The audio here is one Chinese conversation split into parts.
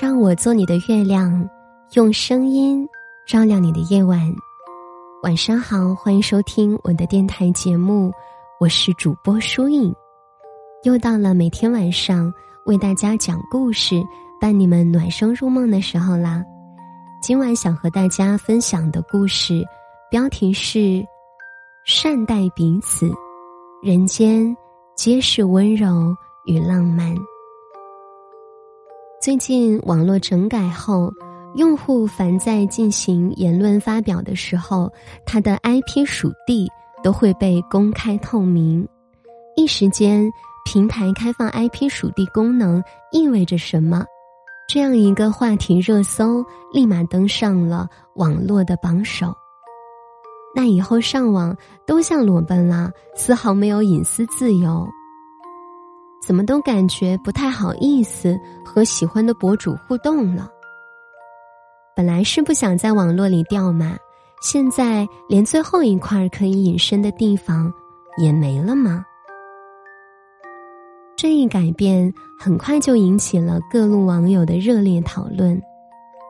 让我做你的月亮，用声音照亮你的夜晚。晚上好，欢迎收听我的电台节目，我是主播舒影。又到了每天晚上为大家讲故事、伴你们暖声入梦的时候啦。今晚想和大家分享的故事标题是“善待彼此，人间皆是温柔与浪漫”。最近网络整改后，用户凡在进行言论发表的时候，他的 IP 属地都会被公开透明。一时间，平台开放 IP 属地功能意味着什么？这样一个话题热搜立马登上了网络的榜首。那以后上网都像裸奔啦，丝毫没有隐私自由。怎么都感觉不太好意思和喜欢的博主互动了。本来是不想在网络里掉嘛，现在连最后一块可以隐身的地方也没了吗？这一改变很快就引起了各路网友的热烈讨论。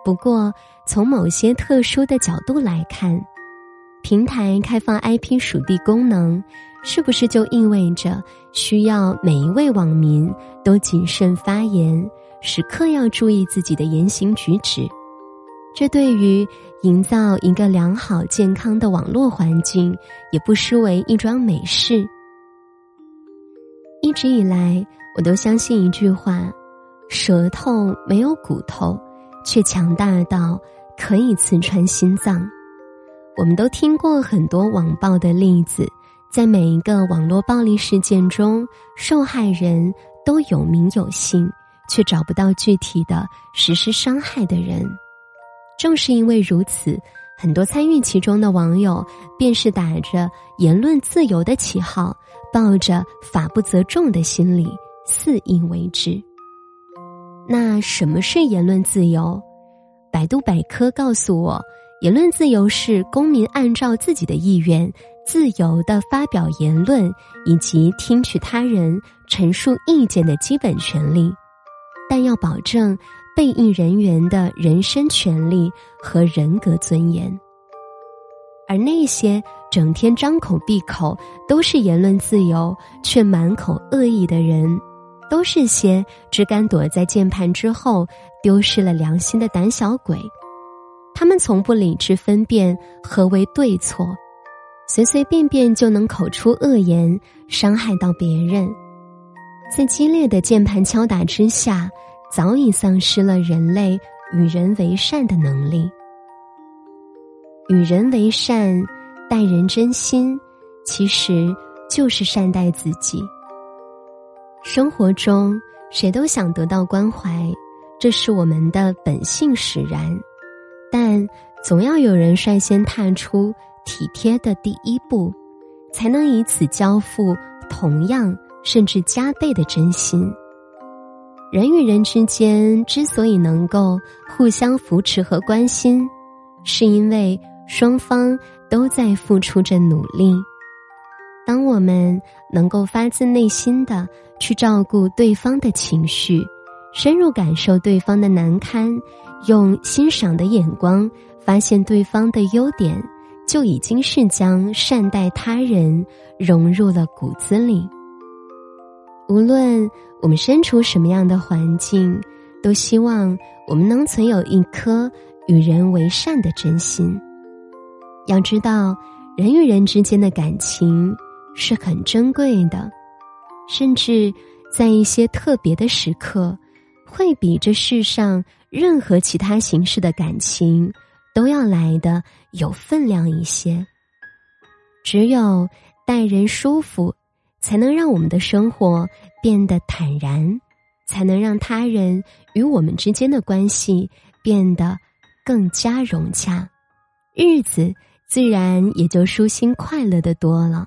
不过，从某些特殊的角度来看，平台开放 IP 属地功能。是不是就意味着需要每一位网民都谨慎发言，时刻要注意自己的言行举止？这对于营造一个良好健康的网络环境，也不失为一桩美事。一直以来，我都相信一句话：舌头没有骨头，却强大到可以刺穿心脏。我们都听过很多网暴的例子。在每一个网络暴力事件中，受害人都有名有姓，却找不到具体的实施伤害的人。正是因为如此，很多参与其中的网友便是打着言论自由的旗号，抱着法不责众的心理，肆意为之。那什么是言论自由？百度百科告诉我，言论自由是公民按照自己的意愿。自由的发表言论以及听取他人陈述意见的基本权利，但要保证被议人员的人身权利和人格尊严。而那些整天张口闭口都是言论自由，却满口恶意的人，都是些只敢躲在键盘之后丢失了良心的胆小鬼。他们从不理智分辨何为对错。随随便便就能口出恶言，伤害到别人，在激烈的键盘敲打之下，早已丧失了人类与人为善的能力。与人为善，待人真心，其实就是善待自己。生活中，谁都想得到关怀，这是我们的本性使然，总要有人率先踏出。体贴的第一步，才能以此交付同样甚至加倍的真心。人与人之间之所以能够互相扶持和关心，是因为双方都在付出着努力。当我们能够发自内心的去照顾对方的情绪，深入感受对方的难堪，用欣赏的眼光发现对方的优点。就已经是将善待他人融入了骨子里。无论我们身处什么样的环境，都希望我们能存有一颗与人为善的真心。要知道，人与人之间的感情是很珍贵的，甚至在一些特别的时刻，会比这世上任何其他形式的感情。都要来的有分量一些。只有待人舒服，才能让我们的生活变得坦然，才能让他人与我们之间的关系变得更加融洽，日子自然也就舒心快乐的多了。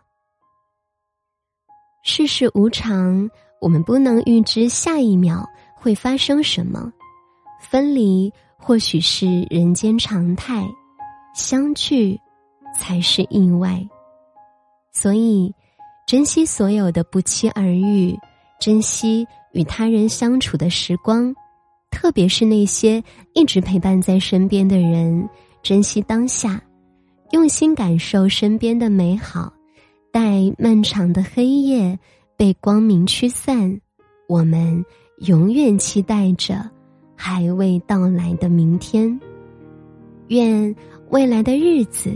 世事无常，我们不能预知下一秒会发生什么，分离。或许是人间常态，相聚才是意外。所以，珍惜所有的不期而遇，珍惜与他人相处的时光，特别是那些一直陪伴在身边的人，珍惜当下，用心感受身边的美好。待漫长的黑夜被光明驱散，我们永远期待着还未到来的明天。愿未来的日子，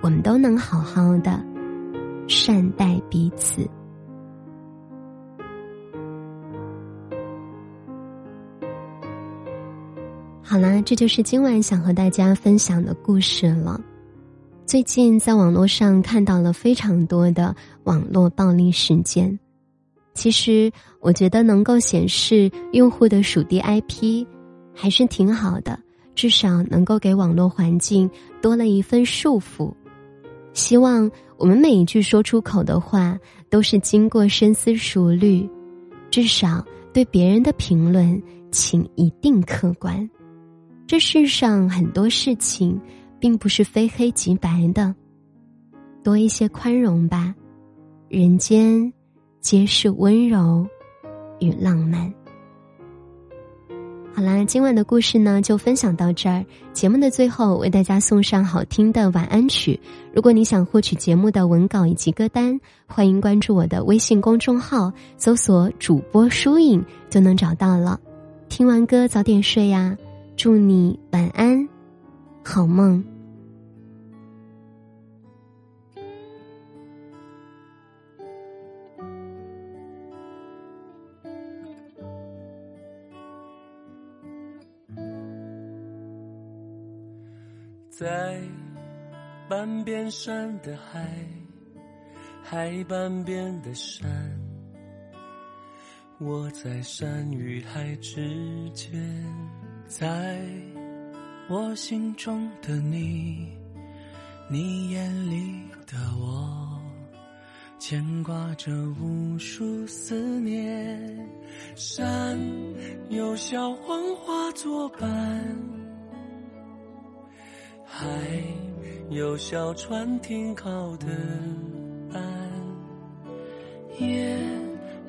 我们都能好好的善待彼此。好啦，这就是今晚想和大家分享的故事了。最近在网络上看到了非常多的网络暴力事件。其实我觉得能够显示用户的属地 IP，还是挺好的，至少能够给网络环境多了一份束缚。希望我们每一句说出口的话都是经过深思熟虑，至少对别人的评论，请一定客观。这世上很多事情。并不是非黑即白的，多一些宽容吧。人间皆是温柔与浪漫。好啦，今晚的故事呢就分享到这儿。节目的最后，为大家送上好听的晚安曲。如果你想获取节目的文稿以及歌单，欢迎关注我的微信公众号，搜索“主播疏影”就能找到了。听完歌早点睡呀，祝你晚安，好梦。在半边山的海，海半边的山，我在山与海之间，在我心中的你，你眼里的我，牵挂着无数思念。山有小黄花作伴。还有小船停靠的岸，夜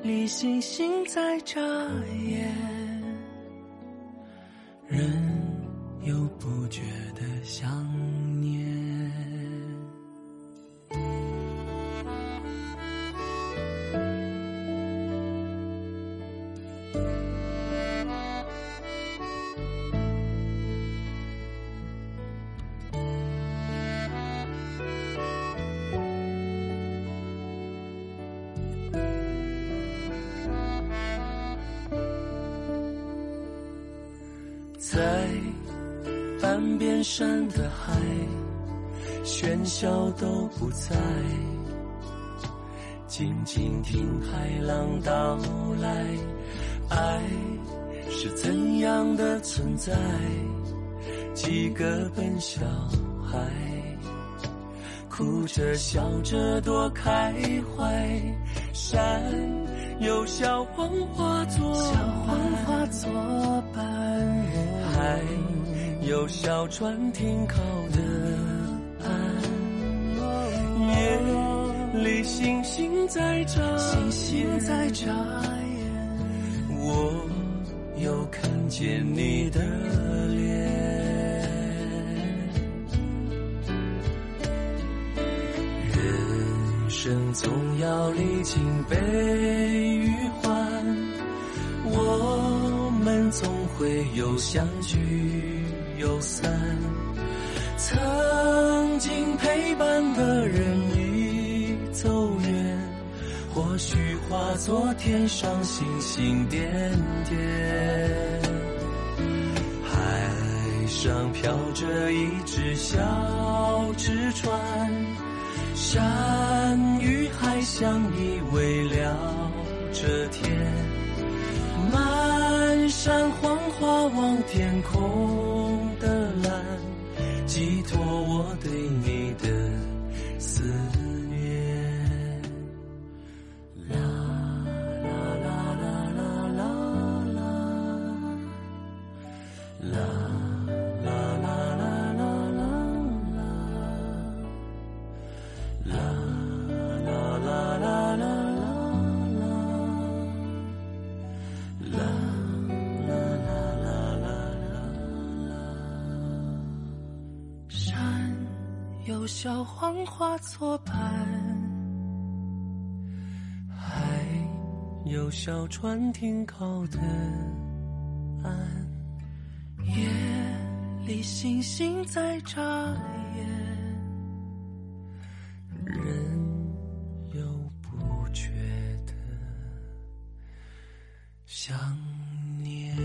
里星星在眨眼，人又不觉得想边山的海，喧嚣都不在，静静听海浪到来。爱是怎样的存在？几个笨小孩，哭着笑着多开怀。山有小黄花作有小船停靠的岸，夜里星星在眨星星在眨眼，我又看见你的脸。人生总要历经悲与欢，我们总。会有相聚有散，曾经陪伴的人已走远，或许化作天上星星点点。海上飘着一只小纸船，山与海相依偎聊着天。满山黄花望天空，寄托我对你的思念。有小黄花作伴，还有小船停靠的岸。夜里，星星在眨眼，人又不觉得想念。